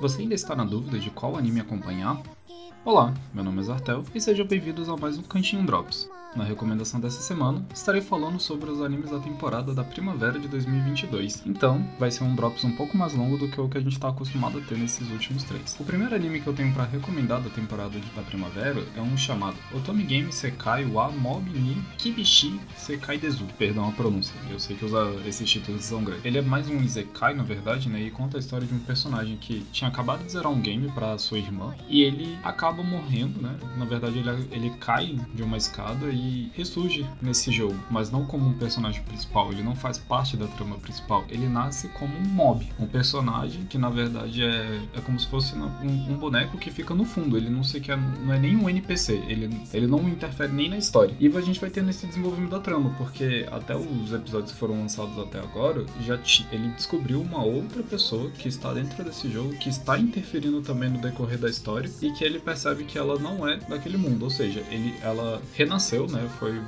Você ainda está na dúvida de qual anime acompanhar? Olá, meu nome é Zartel e sejam bem-vindos a mais um Cantinho Drops. Na recomendação dessa semana, estarei falando sobre os animes da temporada da primavera de 2022. Então, vai ser um Drops um pouco mais longo do que o que a gente está acostumado a ter nesses últimos três. O primeiro anime que eu tenho para recomendar da temporada da primavera é um chamado Otome Game Sekai wa Mob ni Kibishi Sekai Dezu. Perdão a pronúncia, eu sei que usa esses títulos são grandes. Ele é mais um Isekai, na verdade, né? E conta a história de um personagem que tinha acabado de zerar um game para sua irmã e ele acaba morrendo, né? Na verdade, ele, ele cai de uma escada e ressurge nesse jogo, mas não como um personagem principal, ele não faz parte da trama principal, ele nasce como um mob, um personagem que na verdade é, é como se fosse um, um boneco que fica no fundo, ele não sei que é, não é nem um NPC, ele, ele não interfere nem na história. E a gente vai ter nesse desenvolvimento da trama, porque até os episódios que foram lançados até agora, já ele descobriu uma outra pessoa que está dentro desse jogo, que está interferindo também no decorrer da história e que ele percebe que ela não é daquele mundo, ou seja, ele, ela renasceu, né? Foi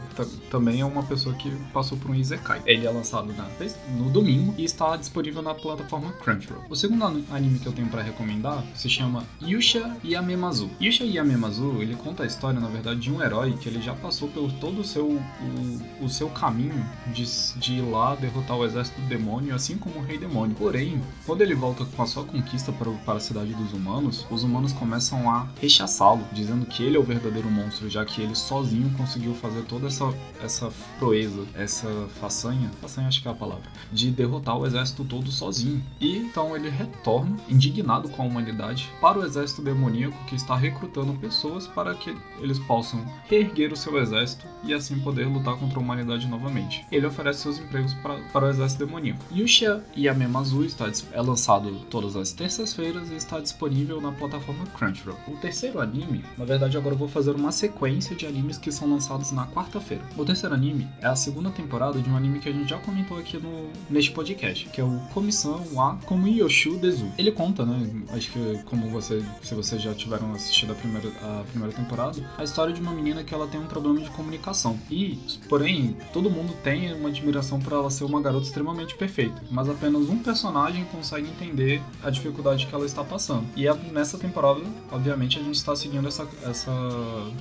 também é uma pessoa que passou por um Isekai. Ele é lançado na, no domingo e está disponível na plataforma Crunchyroll. O segundo anime que eu tenho para recomendar se chama Yusha Yamemazu. Yusha Yamemazu, ele conta a história, na verdade, de um herói que ele já passou pelo todo o seu, o, o seu caminho de, de ir lá derrotar o exército do demônio, assim como o rei demônio. Porém, quando ele volta com a sua conquista para, para a cidade dos humanos, os humanos começam a rechaçá-lo, dizendo que ele é o verdadeiro monstro, já que ele sozinho conseguiu fazer toda essa, essa proeza, essa façanha, façanha acho que é a palavra, de derrotar o exército todo sozinho. E então ele retorna, indignado com a humanidade, para o exército demoníaco que está recrutando pessoas para que eles possam reerguer o seu exército e assim poder lutar contra a humanidade novamente. Ele oferece seus empregos para, para o exército demoníaco. Yusha Yamemazu está, é lançado todas as terças-feiras e está disponível na plataforma Crunchyroll. O terceiro anime, na verdade agora eu vou fazer uma sequência de animes que são lançados na quarta-feira. O terceiro anime é a segunda temporada de um anime que a gente já comentou aqui no, neste podcast, que é o Comissão wa Komiyoshu Dezu. Ele conta, né, acho que como você, se vocês já tiveram assistido a primeira, a primeira temporada, a história de uma menina que ela tem um problema de comunicação. E, porém, todo mundo tem uma admiração por ela ser uma garota extremamente perfeita, mas apenas um personagem consegue entender a dificuldade que ela está passando. E nessa temporada, obviamente, a gente está seguindo essa, essa,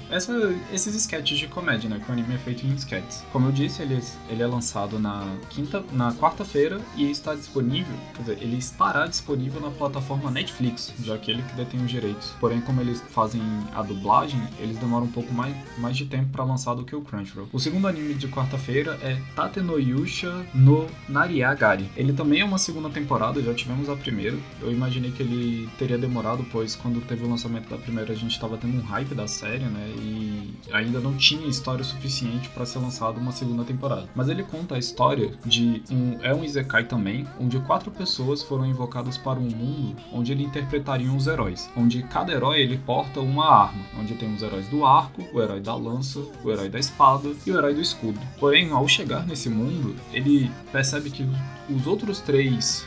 essa esses sketches de comédia, né, que o anime é feito em sketches. Como eu disse, ele, ele é lançado na quinta, na quarta-feira e está disponível, quer dizer, ele estará disponível na plataforma Netflix, já que ele que detém os direitos. Porém, como eles fazem a dublagem, eles demoram um pouco mais, mais de tempo para lançar do que o Crunchyroll. O segundo anime de quarta-feira é Tate no Yusha no Nariagari. Ele também é uma segunda temporada, já tivemos a primeira. Eu imaginei que ele teria demorado, pois quando teve o lançamento da primeira a gente estava tendo um hype da série, né? E ainda não tinha história suficiente para ser lançado uma segunda temporada. Mas ele conta a história de um é um isekai também, onde quatro pessoas foram invocadas para um mundo onde ele interpretariam os heróis, onde cada herói ele porta uma arma, onde tem os heróis do arco, o herói da lança, o herói da espada e o herói do escudo. Porém, ao chegar nesse mundo, ele percebe que os outros três,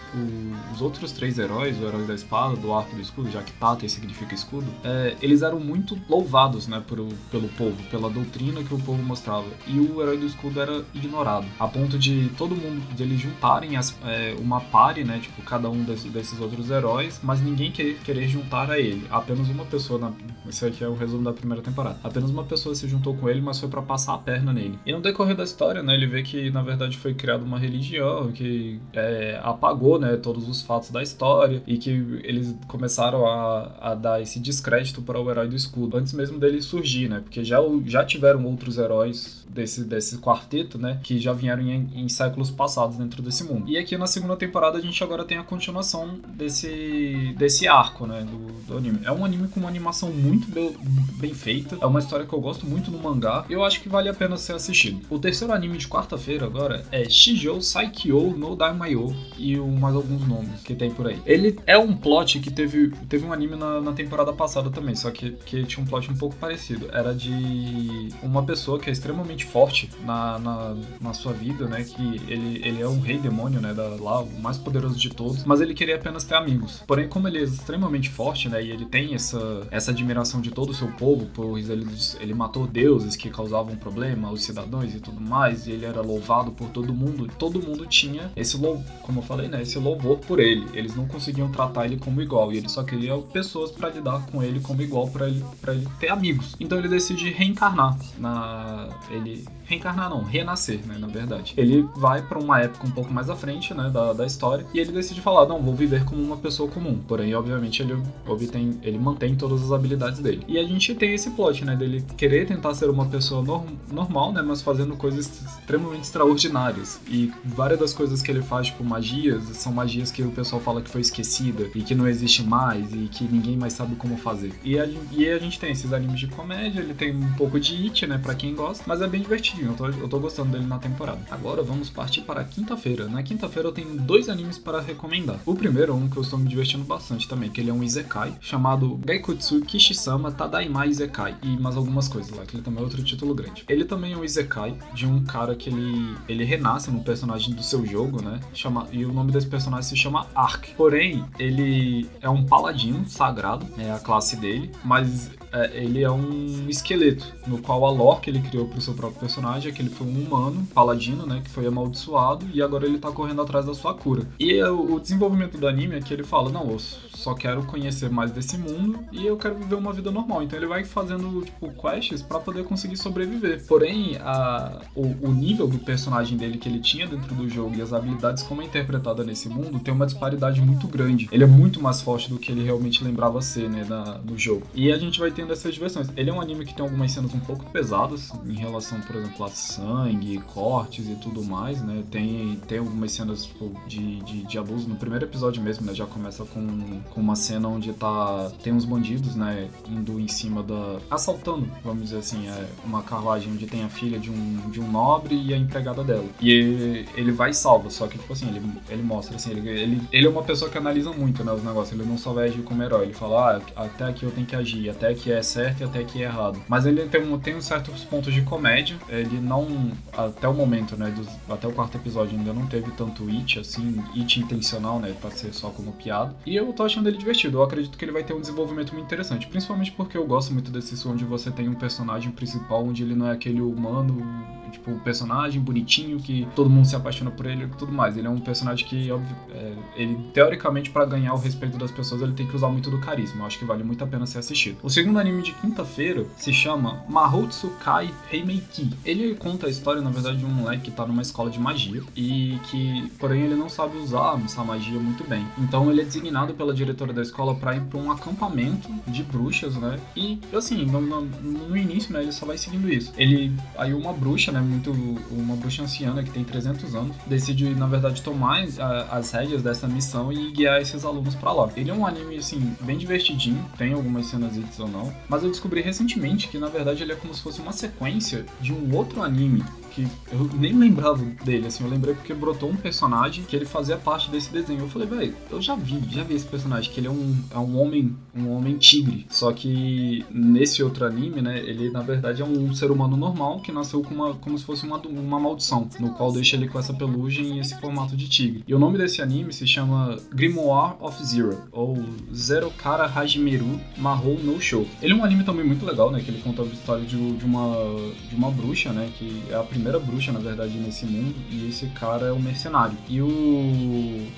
os outros três heróis, o herói da espada, do arco e do escudo, já que Tate significa escudo, é, eles eram muito louvados, né, por, pelo povo, pela doutrina que o povo mostrava. E o herói do escudo era ignorado, a ponto de todo mundo, de eles juntarem as, é, uma pare, né, tipo, cada um desses, desses outros heróis, mas ninguém querer, querer juntar a ele. Apenas uma pessoa, na, esse aqui é o resumo da primeira temporada, apenas uma pessoa se juntou com ele, mas foi para passar a perna nele. E no decorrer da história, né, ele vê que, na verdade, foi criada uma religião que é, apagou, né, todos os fatos da história e que eles começaram a, a dar esse descrédito para o herói do escudo, antes mesmo dele surgir, né, porque já, já tiveram outros heróis desse, desse quarteto, né, que já vieram em, em séculos passados dentro desse mundo. E aqui na segunda temporada a gente agora tem a continuação desse, desse arco, né, do, do anime. É um anime com uma animação muito bem, bem feita, é uma história que eu gosto muito no mangá, eu acho que vale a pena ser assistido. O terceiro anime de quarta-feira agora é Shijou Saikyo no Daimayo e o, mais alguns nomes que tem por aí. Ele é um plot que teve, teve um anime na, na temporada passada também, só que, que tinha um plot um pouco parecido. Era de uma pessoa que é extremamente forte na, na, na sua vida, né? Que ele, ele é um rei demônio, né? Da, lá, o mais poderoso de todos, mas ele queria apenas ter amigos. Porém, como ele é extremamente forte, né? E ele tem essa, essa admiração de todo o seu povo, pois ele, ele matou deuses que causavam problema aos cidadãos e tudo mais, e ele era louvado por todo mundo. Todo mundo tinha esse louvor, como eu falei, né, esse louvor por ele. Eles não conseguiam tratar ele como igual e ele só queria pessoas para lidar com ele como igual para ele ele ter amigos. Então ele decide reencarnar na ele reencarnar não, renascer, né, na verdade. Ele vai para uma época um pouco mais à frente, né, da, da história, e ele decide falar, não, vou viver como uma pessoa comum. Porém, obviamente, ele obtém, ele mantém todas as habilidades dele. E a gente tem esse plot, né, dele querer tentar ser uma pessoa norm normal, né, mas fazendo coisas extremamente extraordinárias. E várias das coisas que ele faz, tipo magias, são magias que o pessoal fala que foi esquecida e que não existe mais e que ninguém mais sabe como fazer. E a, e a gente tem esses animes de comédia, ele tem um pouco de it, né, para quem gosta, mas é bem divertido eu tô, eu tô gostando dele na temporada. Agora vamos partir para quinta-feira. Na quinta-feira eu tenho dois animes para recomendar. O primeiro um que eu estou me divertindo bastante também, que ele é um Izekai, chamado Gaikutsu Kishisama Tadaima Izekai, e mais algumas coisas lá, que ele também é outro título grande. Ele também é um Izekai de um cara que ele, ele renasce no personagem do seu jogo, né? Chama, e o nome desse personagem se chama Ark. Porém, ele é um paladino sagrado, é a classe dele, mas é, ele é um esqueleto, no qual a lore que ele criou para o seu próprio personagem é que ele foi um humano, paladino, né, que foi amaldiçoado e agora ele tá correndo atrás da sua cura. E é, o desenvolvimento do anime é que ele fala, não, eu só quero conhecer mais desse mundo e eu quero viver uma vida normal. Então ele vai fazendo, tipo, quests para poder conseguir sobreviver. Porém, a, o, o, nível do personagem dele que ele tinha dentro do jogo e as habilidades como é interpretada nesse mundo tem uma disparidade muito grande. Ele é muito mais forte do que ele realmente lembrava ser, né, na, no jogo. E a gente vai ter tendo essas. Ele é um anime que tem algumas cenas um pouco pesadas em relação, por exemplo, a sangue, cortes e tudo mais, né? Tem, tem algumas cenas tipo, de, de, de, abuso. No primeiro episódio mesmo, né? Já começa com, com uma cena onde tá. Tem uns bandidos, né? Indo em cima da. assaltando, vamos dizer assim, é uma carruagem onde tem a filha de um, de um nobre e a empregada dela. E ele, ele vai e salva, só que, tipo assim, ele, ele mostra assim, ele, ele, ele é uma pessoa que analisa muito, né? Os negócios. Ele não só vai agir como herói. Ele fala, ah, até aqui eu tenho que agir, até aqui é certo e até que é errado. Mas ele tem, um, tem certos pontos de comédia. Ele não, até o momento, né, dos, até o quarto episódio ainda não teve tanto it, assim, it intencional, né, pra ser só como piada. E eu tô achando ele divertido. Eu acredito que ele vai ter um desenvolvimento muito interessante. Principalmente porque eu gosto muito desse onde você tem um personagem principal onde ele não é aquele humano tipo, um personagem bonitinho que todo mundo se apaixona por ele e tudo mais. Ele é um personagem que, óbvio, é, ele, teoricamente, para ganhar o respeito das pessoas, ele tem que usar muito do carisma. Eu acho que vale muito a pena ser assistido. O segundo anime de quinta-feira se chama Mahotsu Kai Heimeiki. Ele conta a história, na verdade, de um moleque que tá numa escola de magia e que, porém, ele não sabe usar essa magia muito bem. Então, ele é designado pela diretora da escola para ir para um acampamento de bruxas, né? E, assim, no, no, no início, né, ele só vai seguindo isso. Ele, aí uma bruxa, né, muito uma bruxa anciana que tem 300 anos, decide, na verdade, tomar as rédeas dessa missão e guiar esses alunos para lá. Ele é um anime, assim, bem divertidinho, tem algumas cenas ou não, mas eu descobri recentemente que, na verdade, ele é como se fosse uma sequência de um outro anime que eu nem lembrava dele, assim, eu lembrei porque brotou um personagem que ele fazia parte desse desenho. Eu falei, velho, eu já vi, já vi esse personagem, que ele é um, é um homem, um homem tigre. Só que nesse outro anime, né, ele na verdade é um ser humano normal que nasceu com uma, como se fosse uma, uma maldição, no qual deixa ele com essa pelugem e esse formato de tigre. E o nome desse anime se chama Grimoire of Zero, ou Zero Kara Hajimeru Mahou no Show. Ele é um anime também muito legal, né, que ele conta a história de, de uma, de uma bruxa, né, que é a primeira primeira bruxa, na verdade, nesse mundo, e esse cara é o mercenário. E o.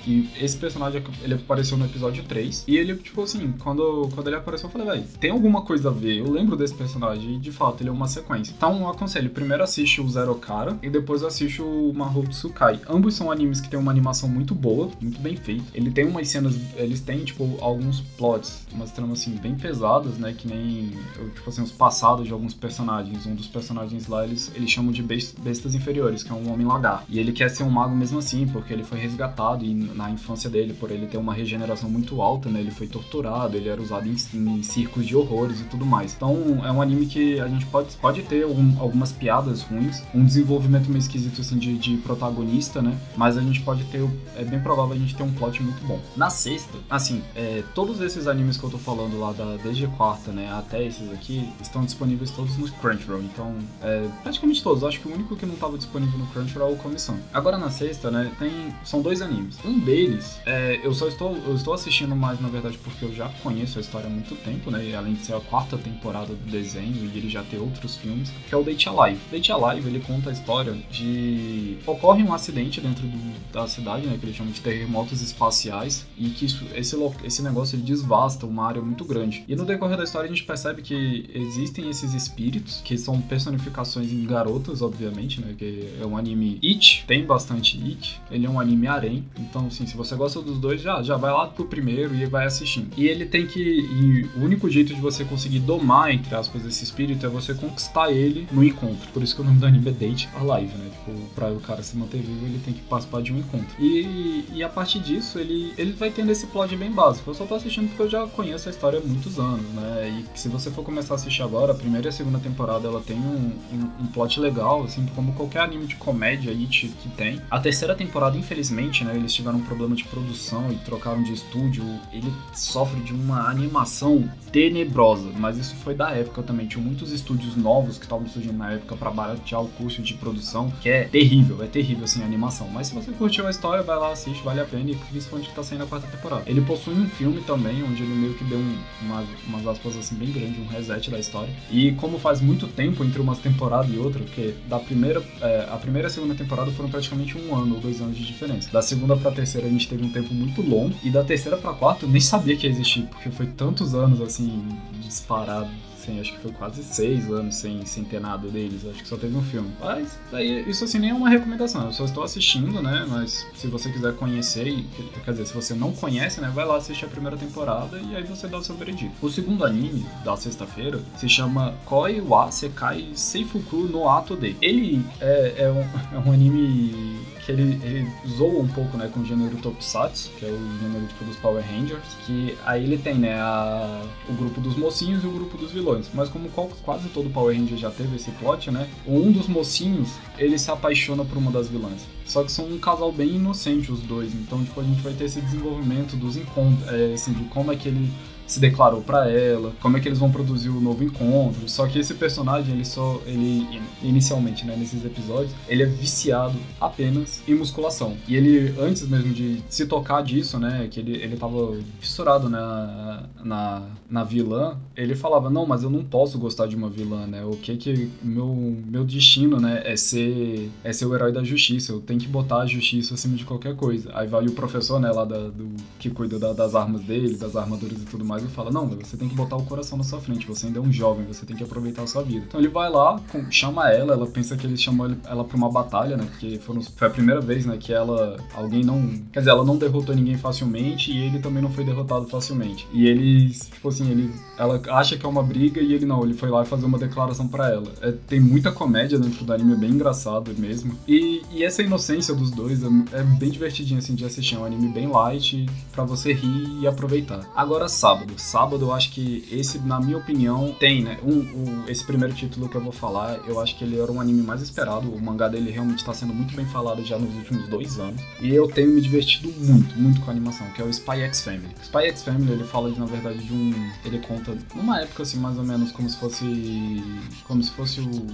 E esse personagem ele apareceu no episódio 3. E ele, tipo assim, quando, quando ele apareceu, eu falei, velho, tem alguma coisa a ver. Eu lembro desse personagem e de fato ele é uma sequência. Então eu aconselho, primeiro assiste o Zero Cara e depois assiste o Mahou Tsukai. Ambos são animes que tem uma animação muito boa, muito bem feita. Ele tem umas cenas, eles têm, tipo, alguns plots, umas tramas assim, bem pesadas, né? Que nem, tipo assim, os passados de alguns personagens. Um dos personagens lá, eles, eles chamam de best bestas inferiores, que é um homem lagar. E ele quer ser um mago mesmo assim, porque ele foi resgatado e na infância dele, por ele ter uma regeneração muito alta, né? Ele foi torturado, ele era usado em, em circos de horrores e tudo mais. Então é um anime que a gente pode, pode ter algum, algumas piadas ruins, um desenvolvimento meio esquisito assim de, de, protagonista, né? Mas a gente pode ter, é bem provável a gente ter um plot muito bom. Na sexta, assim, é, todos esses animes que eu tô falando lá, da, desde a quarta, né, até esses aqui, estão disponíveis todos no Crunchyroll. Então, é, praticamente todos. Acho que o único único que não estava disponível no Crunchyroll é o Comissão. Agora na sexta, né, tem são dois animes. Um deles, é, eu só estou eu estou assistindo mais na verdade porque eu já conheço a história há muito tempo, né, e além de ser a quarta temporada do desenho e ele já ter outros filmes, que é o Date Alive. Date Alive, ele conta a história de ocorre um acidente dentro do, da cidade, né, que eles chamam de terremotos espaciais e que isso, esse esse negócio ele desvasta uma área muito grande. E no decorrer da história a gente percebe que existem esses espíritos que são personificações em garotas, obviamente, né? Que é um anime It, tem bastante It. Ele é um anime harem, então assim, se você gosta dos dois, já, já vai lá pro primeiro e vai assistindo. E ele tem que. E o único jeito de você conseguir domar, entre aspas, esse espírito é você conquistar ele no encontro. Por isso que o nome do anime é Date Alive, né? Tipo, pra o cara se manter vivo, ele tem que participar de um encontro. E, e a partir disso, ele, ele vai tendo esse plot bem básico. Eu só tô assistindo porque eu já conheço a história há muitos anos, né? E se você for começar a assistir agora, a primeira e a segunda temporada ela tem um, um, um plot legal, assim, como qualquer anime de comédia aí que tem. A terceira temporada, infelizmente, né, eles tiveram um problema de produção e trocaram de estúdio. Ele sofre de uma animação tenebrosa, mas isso foi da época também. Tinha muitos estúdios novos que estavam surgindo na época para baratear o custo de produção, que é terrível, é terrível assim a animação. Mas se você curtiu a história, vai lá, assiste, vale a pena e principalmente que tá saindo a quarta temporada. Ele possui um filme também, onde ele meio que deu um, umas, umas aspas assim bem grandes, um reset da história. E como faz muito tempo entre umas temporadas e outra, porque da primeira, é, a primeira e a segunda temporada foram praticamente um ano ou dois anos de diferença. Da segunda pra terceira a gente teve um tempo muito longo, e da terceira pra quarta eu nem sabia que ia existir, porque foi tantos anos assim, disparado assim, acho que foi quase seis anos sem, sem ter nada deles, acho que só teve um filme. Mas aí, isso assim nem é uma recomendação, eu só estou assistindo, né? Mas se você quiser conhecer, quer dizer, se você não conhece, né, vai lá assistir a primeira temporada e aí você dá o seu veredito. O segundo anime da sexta-feira se chama Koi wa Sekai Seifuku no Ato de. Ele é, é, um, é um anime que ele, ele zoa um pouco, né, com o gênero Tokusatsu, que é o gênero tipo dos Power Rangers, que aí ele tem, né, a, o grupo dos mocinhos e o grupo dos vilões. Mas como quase todo Power Ranger já teve esse plot, né, um dos mocinhos, ele se apaixona por uma das vilãs. Só que são um casal bem inocente os dois, então tipo a gente vai ter esse desenvolvimento dos encontros, é, assim, de como é que ele se declarou para ela, como é que eles vão produzir o novo encontro. Só que esse personagem, ele só, ele inicialmente, né, nesses episódios, ele é viciado apenas em musculação. E ele antes mesmo de se tocar disso, né, que ele ele tava fissurado na na, na vilã, ele falava: "Não, mas eu não posso gostar de uma vilã, né? O que que meu meu destino, né, é ser é ser o herói da justiça. Eu tenho que botar a justiça acima de qualquer coisa". Aí vai o professor, né, lá da, do que cuida da, das armas dele, das armaduras e tudo mais mais e fala: Não, você tem que botar o coração na sua frente, você ainda é um jovem, você tem que aproveitar a sua vida. Então ele vai lá, chama ela, ela pensa que ele chamou ela pra uma batalha, né? Porque foram, foi a primeira vez, né, que ela. Alguém não. Quer dizer, ela não derrotou ninguém facilmente e ele também não foi derrotado facilmente. E eles, tipo assim, ele, ela acha que é uma briga e ele não, ele foi lá fazer uma declaração para ela. É, tem muita comédia dentro do anime, é bem engraçado mesmo. E, e essa inocência dos dois é, é bem divertidinho assim de assistir. É um anime bem light para você rir e aproveitar. Agora, sábado sábado. Sábado eu acho que esse, na minha opinião, tem, né? Um, um, esse primeiro título que eu vou falar, eu acho que ele era um anime mais esperado. O mangá dele realmente está sendo muito bem falado já nos últimos dois anos. E eu tenho me divertido muito, muito com a animação, que é o Spy X Family. Spy X Family, ele fala, de, na verdade, de um... Ele conta, numa época, assim, mais ou menos como se fosse... Como se fosse o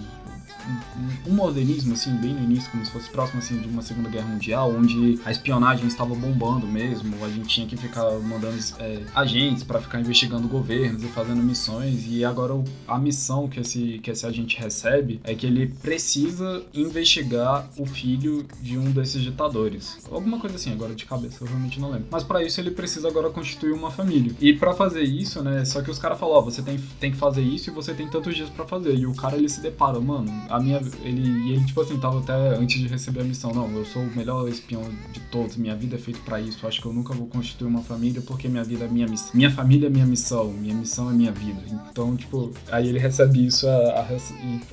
um modernismo, assim, bem no início, como se fosse próximo, assim, de uma Segunda Guerra Mundial, onde a espionagem estava bombando mesmo, a gente tinha que ficar mandando é, agentes para ficar investigando governos e fazendo missões, e agora a missão que esse, que esse agente recebe é que ele precisa investigar o filho de um desses ditadores. Alguma coisa assim, agora de cabeça, eu realmente não lembro. Mas para isso ele precisa agora constituir uma família. E para fazer isso, né, só que os caras falam, ó, você tem, tem que fazer isso e você tem tantos dias para fazer. E o cara ele se depara, mano, a minha. Ele, e ele, tipo assim, tava até antes de receber a missão. Não, eu sou o melhor espião de todos. Minha vida é feita para isso. Acho que eu nunca vou constituir uma família porque minha vida é minha missão. Minha família é minha missão. Minha missão é minha vida. Então, tipo, aí ele recebe isso. A,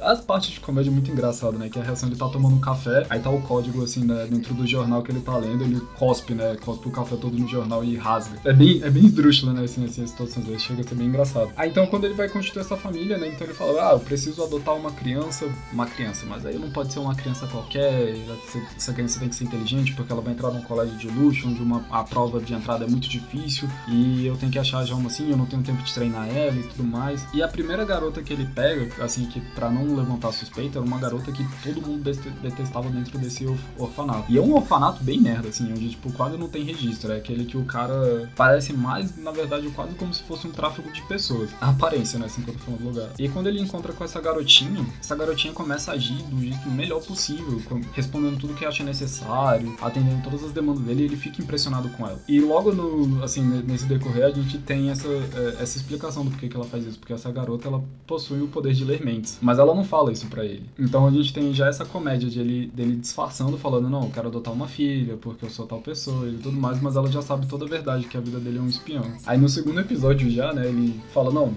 a, as partes de comédia é muito engraçado, né? Que a reação ele tá tomando um café, aí tá o código assim, né, dentro do jornal que ele tá lendo, ele cospe, né? Cospe o café todo no jornal e rasga. É bem, é bem esdrúxula, né? Assim, assim, as situações. Chega a ser bem engraçado. Aí então, quando ele vai constituir essa família, né? Então ele fala: Ah, eu preciso adotar uma criança uma criança, mas aí não pode ser uma criança qualquer, essa criança tem que ser inteligente porque ela vai entrar num colégio de luxo, onde uma, a prova de entrada é muito difícil e eu tenho que achar já uma assim, eu não tenho tempo de treinar ela e tudo mais. E a primeira garota que ele pega, assim, que para não levantar suspeita, era uma garota que todo mundo detestava dentro desse orfanato. E é um orfanato bem merda, assim, onde, tipo, quase não tem registro. É aquele que o cara parece mais, na verdade, quase como se fosse um tráfico de pessoas. A aparência, né, assim, quando eu falo lugar. E quando ele encontra com essa garotinha, essa garotinha começa a agir do jeito melhor possível, respondendo tudo que acha necessário, atendendo todas as demandas dele, e ele fica impressionado com ela. E logo no, assim, nesse decorrer, a gente tem essa, é, essa explicação do porquê que ela faz isso, porque essa garota, ela possui o poder de ler mentes, mas ela não fala isso para ele. Então a gente tem já essa comédia de ele, dele disfarçando, falando, não, eu quero adotar uma filha, porque eu sou tal pessoa e tudo mais, mas ela já sabe toda a verdade, que a vida dele é um espião. Aí no segundo episódio já, né, ele fala, não,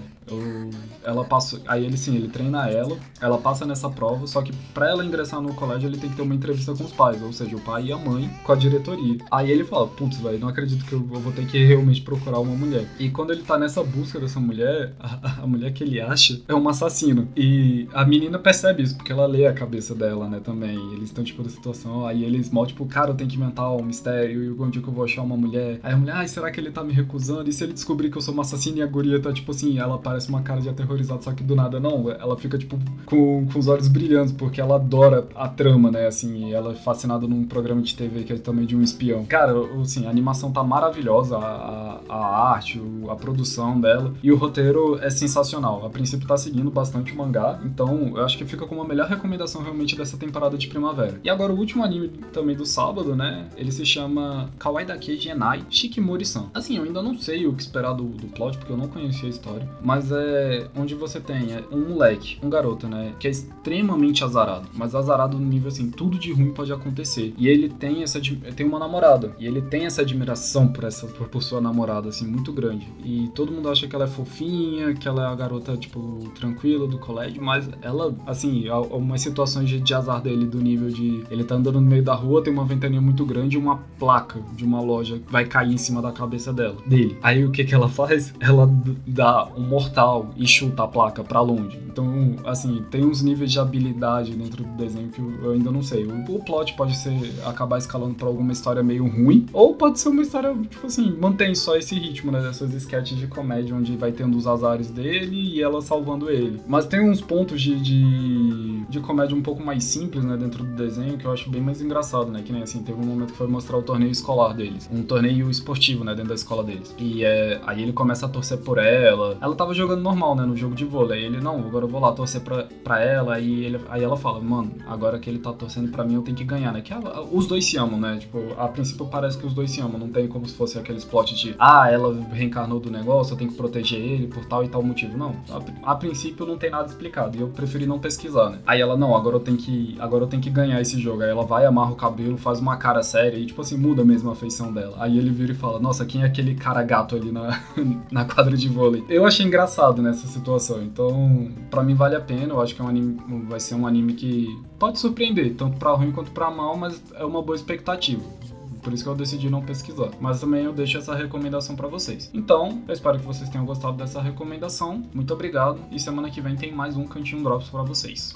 ela passa, aí ele sim, ele treina ela, ela passa nessa prova, só que para ela ingressar no colégio ele tem que ter uma entrevista com os pais, ou seja, o pai e a mãe com a diretoria. Aí ele fala, putz, velho, não acredito que eu vou ter que realmente procurar uma mulher. E quando ele tá nessa busca dessa mulher, a, a mulher que ele acha é uma assassina. E a menina percebe isso, porque ela lê a cabeça dela, né, também. E eles estão, tipo, da situação, aí eles mal, tipo, cara, eu tenho que inventar um mistério, e onde que eu vou achar uma mulher? Aí a mulher, ai, será que ele tá me recusando? E se ele descobrir que eu sou uma assassina e a guria tá, tipo assim, ela parece uma cara de aterrorizado, só que do nada não. Ela fica, tipo, com, com os olhos brilhantes, porque ela adora a trama, né? Assim, ela é fascinada num programa de TV que é também de um espião. Cara, assim, a animação tá maravilhosa, a, a arte, a produção dela. E o roteiro é sensacional. A princípio tá seguindo bastante o mangá, então eu acho que fica como a melhor recomendação realmente dessa temporada de primavera. E agora o último anime também do sábado, né? Ele se chama Kawaii Dake Genai Shikimori-san. Assim, eu ainda não sei o que esperar do, do plot, porque eu não conhecia a história, mas é onde você tem é, um moleque, um garoto, né, que é extremamente azarado, mas azarado no nível assim, tudo de ruim pode acontecer. E ele tem essa tem uma namorada, e ele tem essa admiração por essa por, por sua namorada assim muito grande. E todo mundo acha que ela é fofinha, que ela é a garota tipo tranquila do colégio, mas ela assim, algumas situações de, de azar dele do nível de ele tá andando no meio da rua, tem uma ventania muito grande e uma placa de uma loja vai cair em cima da cabeça dela, dele. Aí o que que ela faz? Ela dá um mortal e chuta a placa para longe. Então, assim, tem uns níveis de habilidade dentro do desenho que eu ainda não sei. O, o plot pode ser acabar escalando para alguma história meio ruim, ou pode ser uma história, tipo assim, mantém só esse ritmo, né? Dessas sketches de comédia onde vai tendo os azares dele e ela salvando ele. Mas tem uns pontos de, de, de comédia um pouco mais simples, né? Dentro do desenho que eu acho bem mais engraçado, né? Que nem assim, teve um momento que foi mostrar o torneio escolar deles. Um torneio esportivo, né? Dentro da escola deles. E é, aí ele começa a torcer por ela. Ela tava jogando normal, né? no jogo de vôlei. Ele, não, agora eu vou lá torcer pra, pra ela. E ele, aí ela fala, mano, agora que ele tá torcendo pra mim, eu tenho que ganhar, né? Que ela, os dois se amam, né? Tipo, a princípio parece que os dois se amam. Não tem como se fosse aqueles plot de, ah, ela reencarnou do negócio, eu tenho que proteger ele por tal e tal motivo. Não, a, a princípio não tem nada explicado. E eu preferi não pesquisar, né? Aí ela, não, agora eu tenho que, agora eu tenho que ganhar esse jogo. Aí ela vai, amarra o cabelo, faz uma cara séria e, tipo assim, muda mesmo a feição dela. Aí ele vira e fala, nossa, quem é aquele cara gato ali na, na quadra de vôlei? Eu achei engraçado nessa situação. Então, para mim vale a pena. Eu acho que é um anime, vai ser um anime que pode surpreender, tanto para ruim quanto para mal, mas é uma boa expectativa. Por isso que eu decidi não pesquisar. Mas também eu deixo essa recomendação para vocês. Então, eu espero que vocês tenham gostado dessa recomendação. Muito obrigado e semana que vem tem mais um Cantinho Drops para vocês.